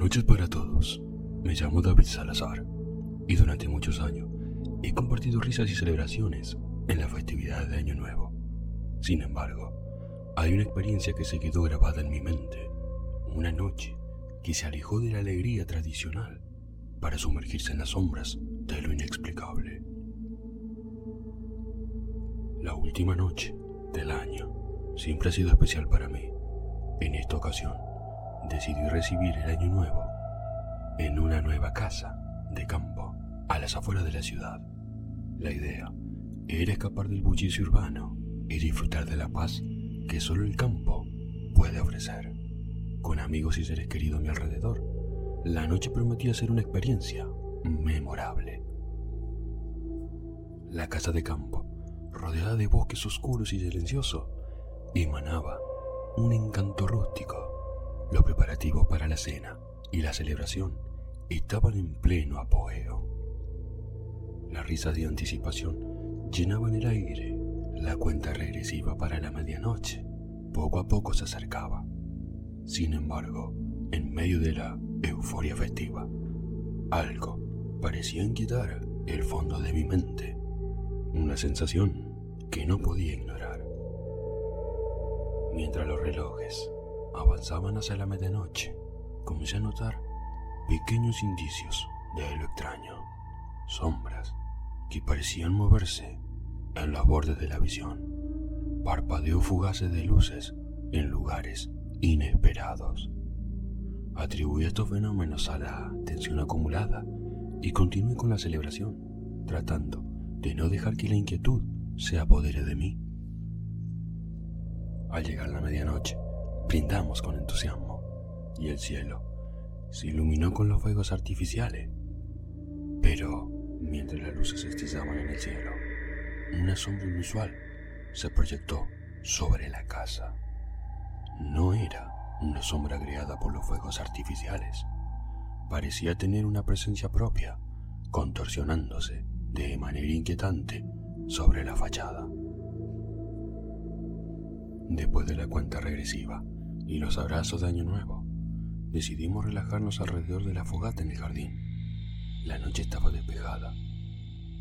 Noches para todos. Me llamo David Salazar y durante muchos años he compartido risas y celebraciones en la festividad de Año Nuevo. Sin embargo, hay una experiencia que se quedó grabada en mi mente. Una noche que se alejó de la alegría tradicional para sumergirse en las sombras de lo inexplicable. La última noche del año siempre ha sido especial para mí. En esta ocasión, decidí recibir el año nuevo en una nueva casa de campo a las afueras de la ciudad. La idea era escapar del bullicio urbano y disfrutar de la paz que solo el campo puede ofrecer. Con amigos y seres queridos a mi alrededor, la noche prometía ser una experiencia memorable. La casa de campo, rodeada de bosques oscuros y silenciosos, emanaba un encanto rústico. Los preparativos para la cena y la celebración estaban en pleno apogeo. Las risas de anticipación llenaban el aire. La cuenta regresiva para la medianoche poco a poco se acercaba. Sin embargo, en medio de la euforia festiva, algo parecía inquietar el fondo de mi mente. Una sensación que no podía ignorar. Mientras los relojes avanzaban hacia la medianoche, comencé a notar pequeños indicios de lo extraño, sombras que parecían moverse en los bordes de la visión, parpadeo fugaces de luces en lugares inesperados. Atribuí estos fenómenos a la tensión acumulada y continué con la celebración, tratando de no dejar que la inquietud se apodere de mí. Al llegar la medianoche, brindamos con entusiasmo y el cielo se iluminó con los fuegos artificiales. Pero mientras las luces estillaban en el cielo, una sombra inusual se proyectó sobre la casa. No era una sombra creada por los fuegos artificiales. Parecía tener una presencia propia, contorsionándose de manera inquietante sobre la fachada. Después de la cuenta regresiva y los abrazos de Año Nuevo, decidimos relajarnos alrededor de la fogata en el jardín. La noche estaba despejada,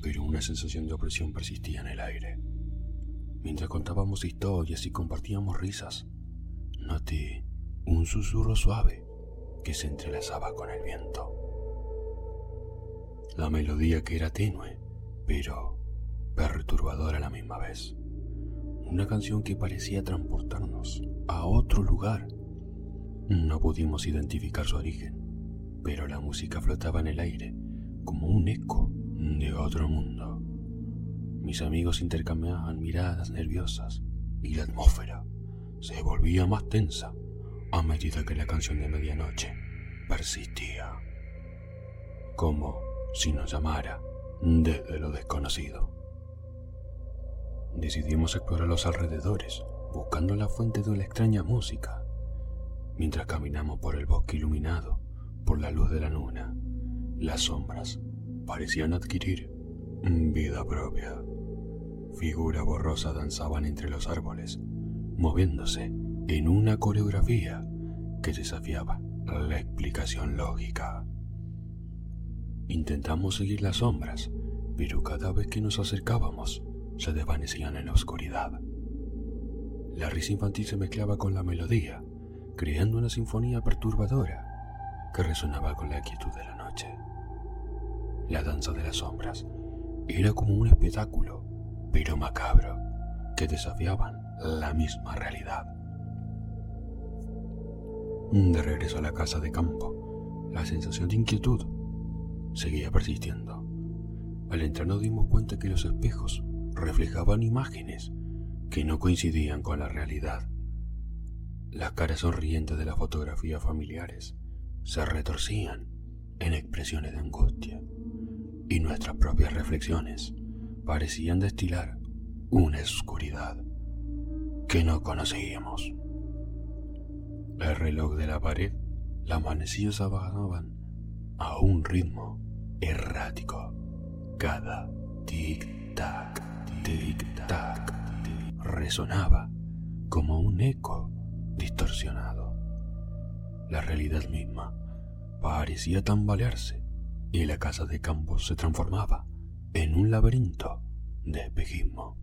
pero una sensación de opresión persistía en el aire. Mientras contábamos historias y compartíamos risas, noté un susurro suave que se entrelazaba con el viento. La melodía que era tenue, pero perturbadora a la misma vez. Una canción que parecía transportarnos a otro lugar. No pudimos identificar su origen, pero la música flotaba en el aire como un eco de otro mundo. Mis amigos intercambiaban miradas nerviosas y la atmósfera se volvía más tensa a medida que la canción de medianoche persistía, como si nos llamara desde lo desconocido. Decidimos explorar los alrededores, buscando la fuente de la extraña música, mientras caminamos por el bosque iluminado por la luz de la luna. Las sombras parecían adquirir vida propia. Figuras borrosas danzaban entre los árboles, moviéndose en una coreografía que desafiaba la explicación lógica. Intentamos seguir las sombras, pero cada vez que nos acercábamos se desvanecían en la oscuridad. La risa infantil se mezclaba con la melodía, creando una sinfonía perturbadora que resonaba con la quietud de la noche. La danza de las sombras era como un espectáculo, pero macabro, que desafiaban la misma realidad. De regreso a la casa de campo, la sensación de inquietud seguía persistiendo. Al entrar nos dimos cuenta que los espejos reflejaban imágenes que no coincidían con la realidad. Las caras sonrientes de las fotografías familiares se retorcían en expresiones de angustia y nuestras propias reflexiones parecían destilar una oscuridad que no conocíamos. El reloj de la pared, las manecillas avanzaban a un ritmo errático. Cada tic-tac, tic-tac resonaba como un eco distorsionado. La realidad misma parecía tambalearse y la casa de campo se transformaba en un laberinto de espejismo.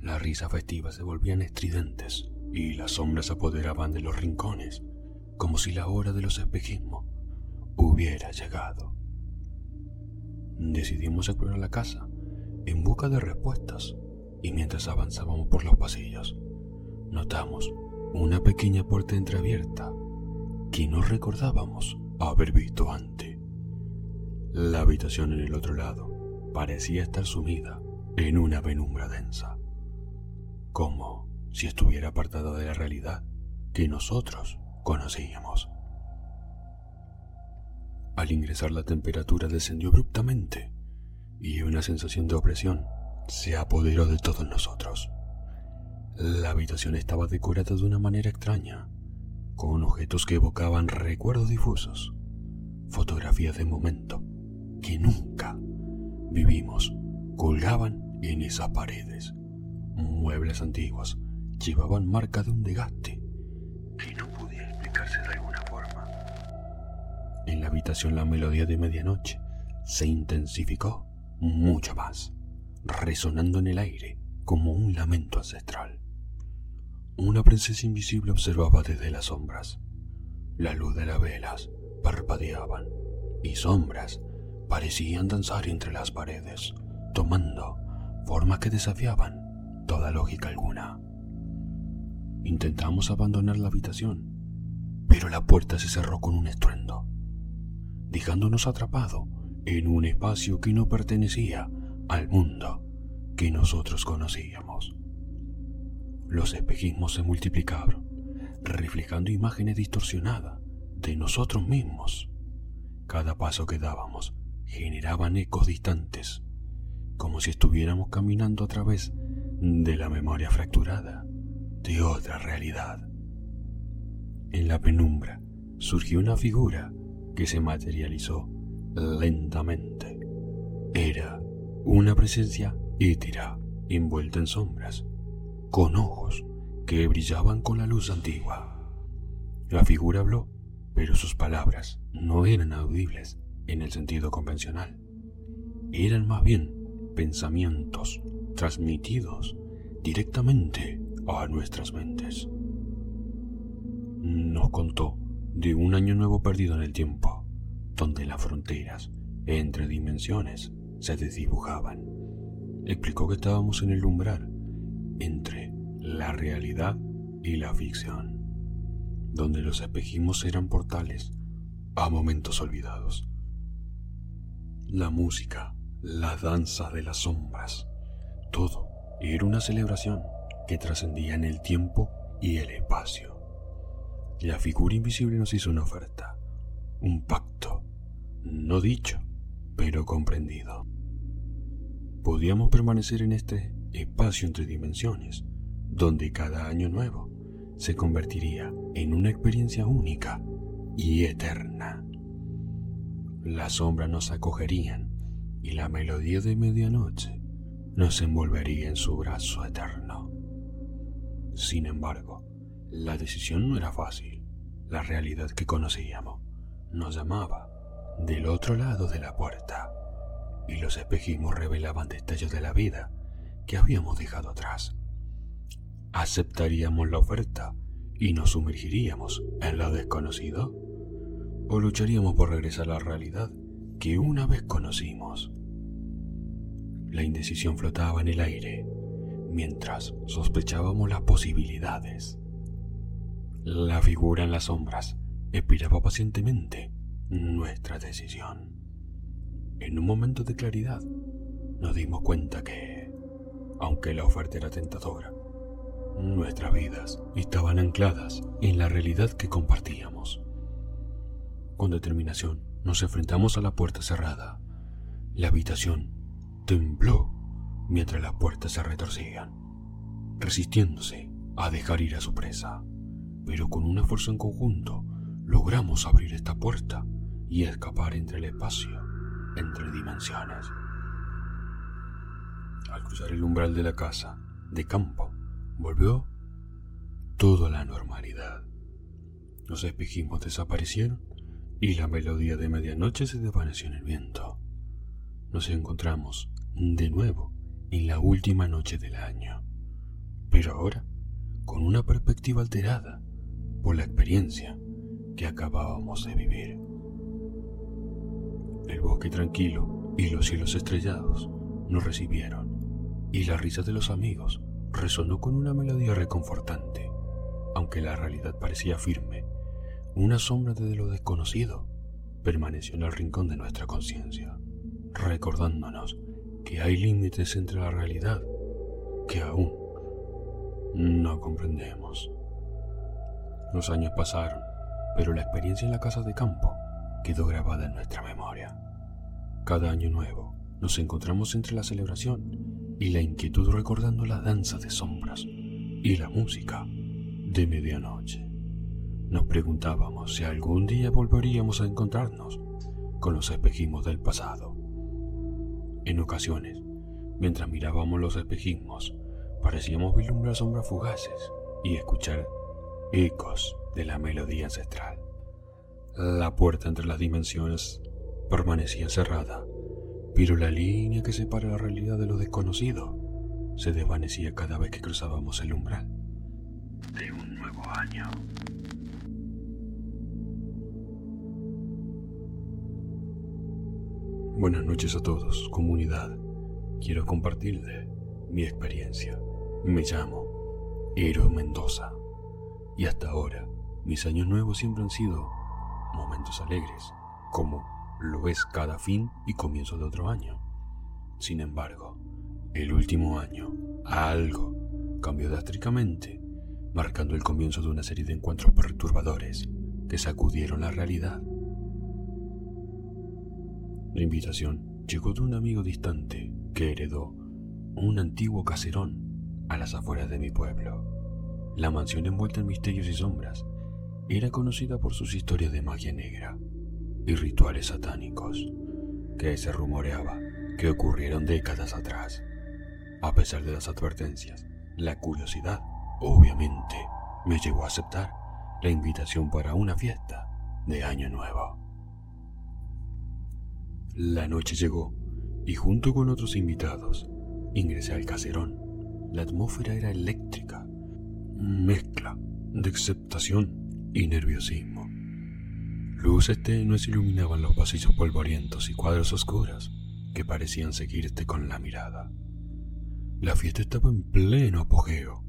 Las risas festivas se volvían estridentes y las sombras apoderaban de los rincones como si la hora de los espejismos hubiera llegado. Decidimos explorar la casa en busca de respuestas y mientras avanzábamos por los pasillos, notamos una pequeña puerta entreabierta que no recordábamos haber visto antes. La habitación en el otro lado parecía estar sumida en una penumbra densa, como si estuviera apartada de la realidad que nosotros conocíamos. Al ingresar la temperatura descendió abruptamente y una sensación de opresión se apoderó de todos nosotros. La habitación estaba decorada de una manera extraña, con objetos que evocaban recuerdos difusos, fotografías de momento que nunca vivimos colgaban en esas paredes. Muebles antiguos llevaban marca de un desgaste que no podía explicarse de alguna forma. En la habitación la melodía de medianoche se intensificó mucho más, resonando en el aire como un lamento ancestral. Una princesa invisible observaba desde las sombras. La luz de las velas parpadeaban y sombras parecían danzar entre las paredes, tomando formas que desafiaban toda lógica alguna. Intentamos abandonar la habitación, pero la puerta se cerró con un estruendo, dejándonos atrapados en un espacio que no pertenecía al mundo que nosotros conocíamos. Los espejismos se multiplicaron, reflejando imágenes distorsionadas de nosotros mismos. Cada paso que dábamos generaban ecos distantes, como si estuviéramos caminando a través de la memoria fracturada de otra realidad. En la penumbra surgió una figura que se materializó lentamente. Era una presencia étera envuelta en sombras, con ojos que brillaban con la luz antigua. La figura habló, pero sus palabras no eran audibles en el sentido convencional. Eran más bien pensamientos transmitidos directamente a nuestras mentes. Nos contó de un año nuevo perdido en el tiempo, donde las fronteras entre dimensiones se desdibujaban. Explicó que estábamos en el umbral entre la realidad y la ficción, donde los espejismos eran portales a momentos olvidados. La música, la danza de las sombras, todo era una celebración que trascendía en el tiempo y el espacio. La figura invisible nos hizo una oferta, un pacto, no dicho, pero comprendido. Podíamos permanecer en este espacio entre dimensiones, donde cada año nuevo se convertiría en una experiencia única y eterna. Las sombras nos acogerían y la melodía de medianoche nos envolvería en su brazo eterno. Sin embargo, la decisión no era fácil. La realidad que conocíamos nos llamaba del otro lado de la puerta y los espejismos revelaban detalles de la vida que habíamos dejado atrás. ¿Aceptaríamos la oferta y nos sumergiríamos en lo desconocido? ¿O lucharíamos por regresar a la realidad que una vez conocimos? La indecisión flotaba en el aire mientras sospechábamos las posibilidades. La figura en las sombras esperaba pacientemente nuestra decisión. En un momento de claridad nos dimos cuenta que, aunque la oferta era tentadora, nuestras vidas estaban ancladas en la realidad que compartíamos. Con determinación nos enfrentamos a la puerta cerrada. La habitación tembló mientras las puertas se retorcían, resistiéndose a dejar ir a su presa. Pero con un esfuerzo en conjunto logramos abrir esta puerta y escapar entre el espacio, entre dimensiones. Al cruzar el umbral de la casa, de campo, volvió todo a la normalidad. Los espejismos desaparecieron y la melodía de medianoche se desvaneció en el viento. Nos encontramos de nuevo en la última noche del año, pero ahora con una perspectiva alterada por la experiencia que acabábamos de vivir. El bosque tranquilo y los cielos estrellados nos recibieron, y la risa de los amigos resonó con una melodía reconfortante, aunque la realidad parecía firme. Una sombra de lo desconocido permaneció en el rincón de nuestra conciencia, recordándonos que hay límites entre la realidad que aún no comprendemos. Los años pasaron, pero la experiencia en la casa de campo quedó grabada en nuestra memoria. Cada año nuevo nos encontramos entre la celebración y la inquietud recordando la danza de sombras y la música de medianoche. Nos preguntábamos si algún día volveríamos a encontrarnos con los espejismos del pasado. En ocasiones, mientras mirábamos los espejismos, parecíamos vislumbrar sombras fugaces y escuchar ecos de la melodía ancestral. La puerta entre las dimensiones permanecía cerrada, pero la línea que separa la realidad de lo desconocido se desvanecía cada vez que cruzábamos el umbral de un nuevo año. Buenas noches a todos, comunidad. Quiero compartirles mi experiencia. Me llamo Eros Mendoza y hasta ahora mis años nuevos siempre han sido momentos alegres, como lo es cada fin y comienzo de otro año. Sin embargo, el último año, algo cambió drásticamente, marcando el comienzo de una serie de encuentros perturbadores que sacudieron la realidad. La invitación llegó de un amigo distante que heredó un antiguo caserón a las afueras de mi pueblo. La mansión envuelta en misterios y sombras era conocida por sus historias de magia negra y rituales satánicos que se rumoreaba que ocurrieron décadas atrás. A pesar de las advertencias, la curiosidad, obviamente, me llevó a aceptar la invitación para una fiesta de Año Nuevo. La noche llegó y junto con otros invitados ingresé al caserón. La atmósfera era eléctrica, mezcla de aceptación y nerviosismo. Luces tenues iluminaban los pasillos polvorientos y cuadros oscuros que parecían seguirte con la mirada. La fiesta estaba en pleno apogeo,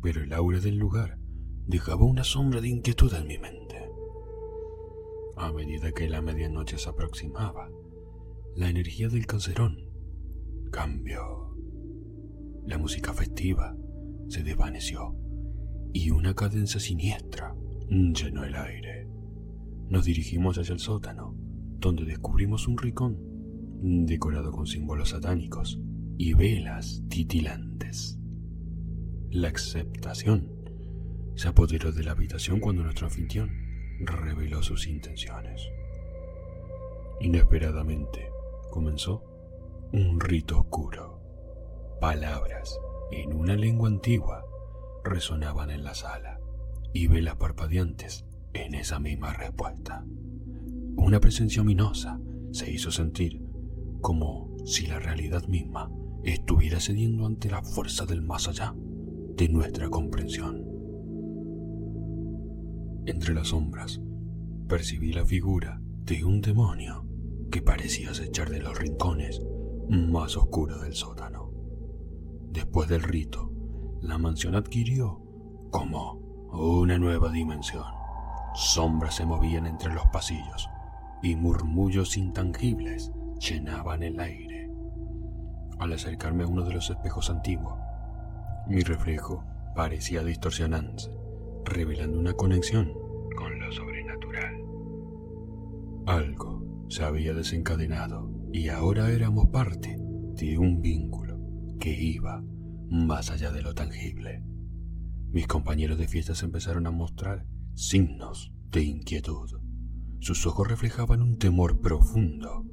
pero el aura del lugar dejaba una sombra de inquietud en mi mente. A medida que la medianoche se aproximaba, la energía del cancerón cambió. La música festiva se desvaneció y una cadencia siniestra llenó el aire. Nos dirigimos hacia el sótano, donde descubrimos un ricón decorado con símbolos satánicos y velas titilantes. La aceptación se apoderó de la habitación cuando nuestro anfitrión reveló sus intenciones. Inesperadamente comenzó un rito oscuro. Palabras en una lengua antigua resonaban en la sala y velas parpadeantes en esa misma respuesta. Una presencia ominosa se hizo sentir como si la realidad misma estuviera cediendo ante la fuerza del más allá de nuestra comprensión. Entre las sombras percibí la figura de un demonio que parecía acechar de los rincones más oscuros del sótano. Después del rito, la mansión adquirió como una nueva dimensión. Sombras se movían entre los pasillos y murmullos intangibles llenaban el aire. Al acercarme a uno de los espejos antiguos, mi reflejo parecía distorsionarse, revelando una conexión con lo sobrenatural. Algo se había desencadenado y ahora éramos parte de un vínculo que iba más allá de lo tangible. Mis compañeros de fiestas empezaron a mostrar signos de inquietud. Sus ojos reflejaban un temor profundo,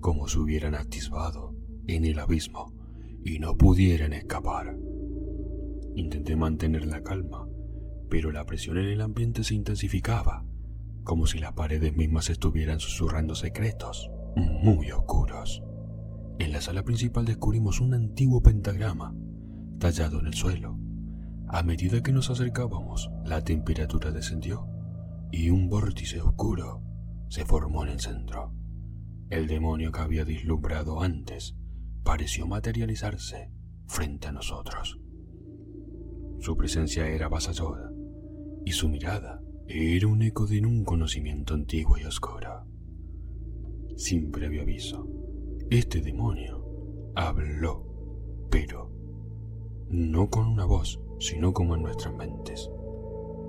como si hubieran atisbado en el abismo y no pudieran escapar. Intenté mantener la calma, pero la presión en el ambiente se intensificaba, como si las paredes mismas estuvieran susurrando secretos muy oscuros. En la sala principal descubrimos un antiguo pentagrama tallado en el suelo. A medida que nos acercábamos, la temperatura descendió y un vórtice oscuro se formó en el centro. El demonio que había deslumbrado antes pareció materializarse frente a nosotros. Su presencia era avasalladora y su mirada era un eco de un conocimiento antiguo y oscuro. Sin previo aviso, este demonio habló, pero no con una voz, sino como en nuestras mentes.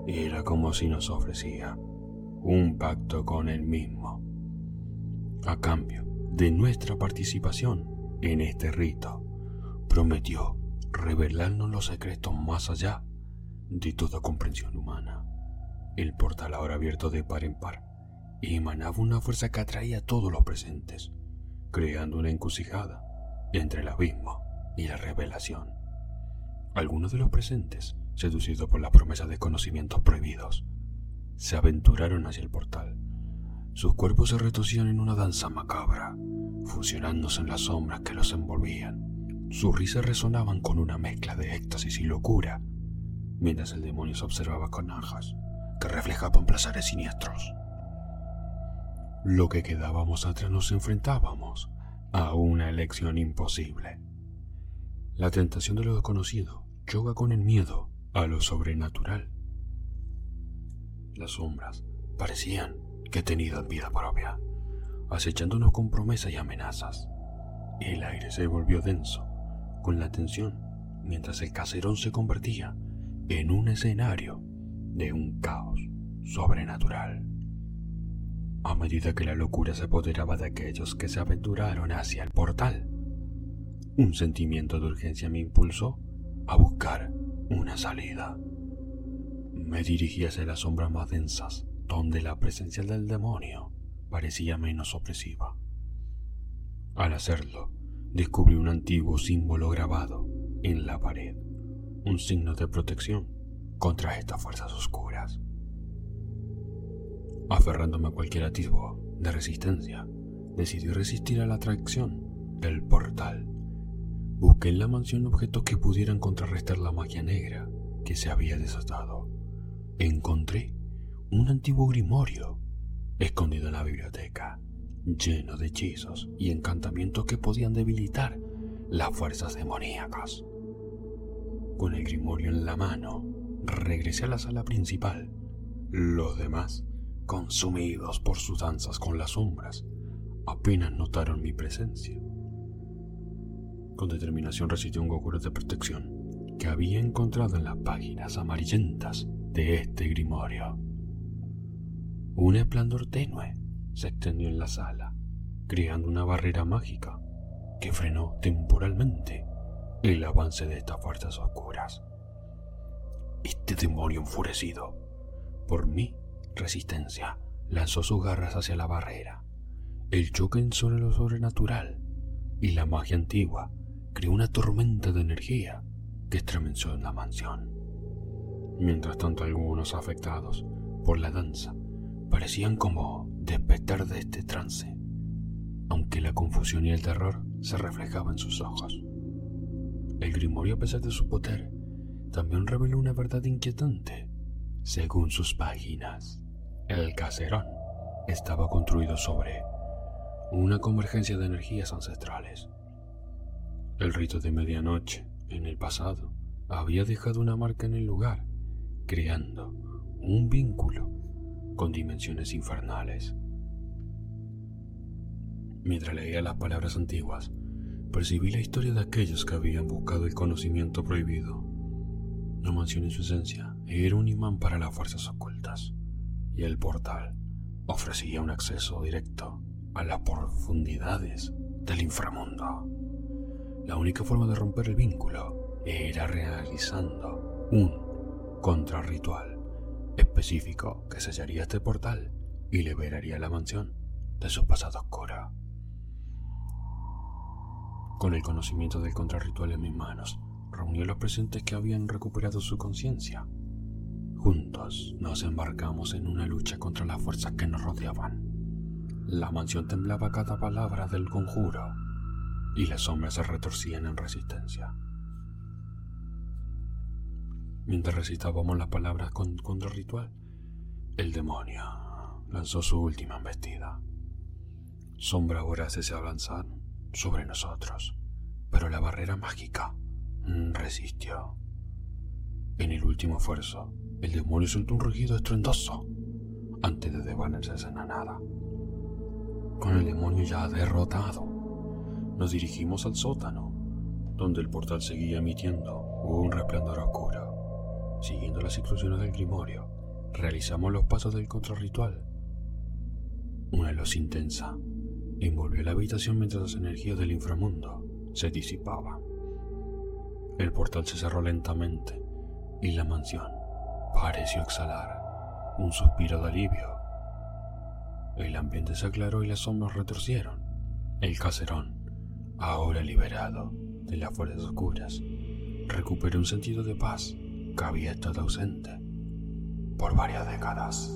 Era como si nos ofrecía un pacto con él mismo, a cambio de nuestra participación en este rito. Prometió revelarnos los secretos más allá de toda comprensión humana. El portal ahora abierto de par en par emanaba una fuerza que atraía a todos los presentes, creando una encrucijada entre el abismo y la revelación. Algunos de los presentes, seducidos por la promesa de conocimientos prohibidos, se aventuraron hacia el portal. Sus cuerpos se retorcían en una danza macabra, fusionándose en las sombras que los envolvían. Sus risas resonaban con una mezcla de éxtasis y locura, mientras el demonio se observaba con najas que reflejaban placeres siniestros. Lo que quedábamos atrás nos enfrentábamos a una elección imposible. La tentación de lo desconocido choca con el miedo a lo sobrenatural. Las sombras parecían que tenían vida propia, acechándonos con promesas y amenazas. El aire se volvió denso, con la tensión, mientras el caserón se convertía en un escenario de un caos sobrenatural. A medida que la locura se apoderaba de aquellos que se aventuraron hacia el portal, un sentimiento de urgencia me impulsó a buscar una salida. Me dirigí hacia las sombras más densas, donde la presencia del demonio parecía menos opresiva. Al hacerlo, descubrí un antiguo símbolo grabado en la pared, un signo de protección contra estas fuerzas oscuras. Aferrándome a cualquier atisbo de resistencia, decidí resistir a la atracción del portal. Busqué en la mansión objetos que pudieran contrarrestar la magia negra que se había desatado encontré un antiguo grimorio escondido en la biblioteca, lleno de hechizos y encantamientos que podían debilitar las fuerzas demoníacas. Con el grimorio en la mano, regresé a la sala principal. Los demás, consumidos por sus danzas con las sombras, apenas notaron mi presencia. Con determinación recité un conjuro de protección que había encontrado en las páginas amarillentas de este grimorio. Un esplendor tenue se extendió en la sala, creando una barrera mágica que frenó temporalmente el avance de estas fuerzas oscuras. Este demonio enfurecido por mi resistencia lanzó sus garras hacia la barrera. El choque sobre lo sobrenatural y la magia antigua creó una tormenta de energía que estremeció en la mansión. Mientras tanto algunos afectados por la danza parecían como despertar de este trance, aunque la confusión y el terror se reflejaban en sus ojos. El grimorio, a pesar de su poder, también reveló una verdad inquietante. Según sus páginas, el caserón estaba construido sobre una convergencia de energías ancestrales. El rito de medianoche, en el pasado, había dejado una marca en el lugar creando un vínculo con dimensiones infernales. Mientras leía las palabras antiguas, percibí la historia de aquellos que habían buscado el conocimiento prohibido. Mansión en su esencia era un imán para las fuerzas ocultas, y el portal ofrecía un acceso directo a las profundidades del inframundo. La única forma de romper el vínculo era realizando un contrarritual específico que sellaría este portal y liberaría la mansión de su pasado oscuro. Con el conocimiento del contrarritual en mis manos, reuní a los presentes que habían recuperado su conciencia. Juntos nos embarcamos en una lucha contra las fuerzas que nos rodeaban. La mansión temblaba cada palabra del conjuro y las sombras se retorcían en resistencia. Mientras recitábamos las palabras contra el ritual, el demonio lanzó su última embestida. Sombras voraces se avanzaron sobre nosotros, pero la barrera mágica resistió. En el último esfuerzo, el demonio soltó un rugido estruendoso antes de desvanecerse en la nada. Con el demonio ya derrotado, nos dirigimos al sótano, donde el portal seguía emitiendo un resplandor oscuro. Siguiendo las instrucciones del grimorio, realizamos los pasos del contrarritual. Una luz intensa envolvió la habitación mientras las energías del inframundo se disipaban. El portal se cerró lentamente y la mansión pareció exhalar un suspiro de alivio. El ambiente se aclaró y las sombras retorcieron. El caserón, ahora liberado de las fuerzas oscuras, recuperó un sentido de paz que había estado ausente por varias décadas.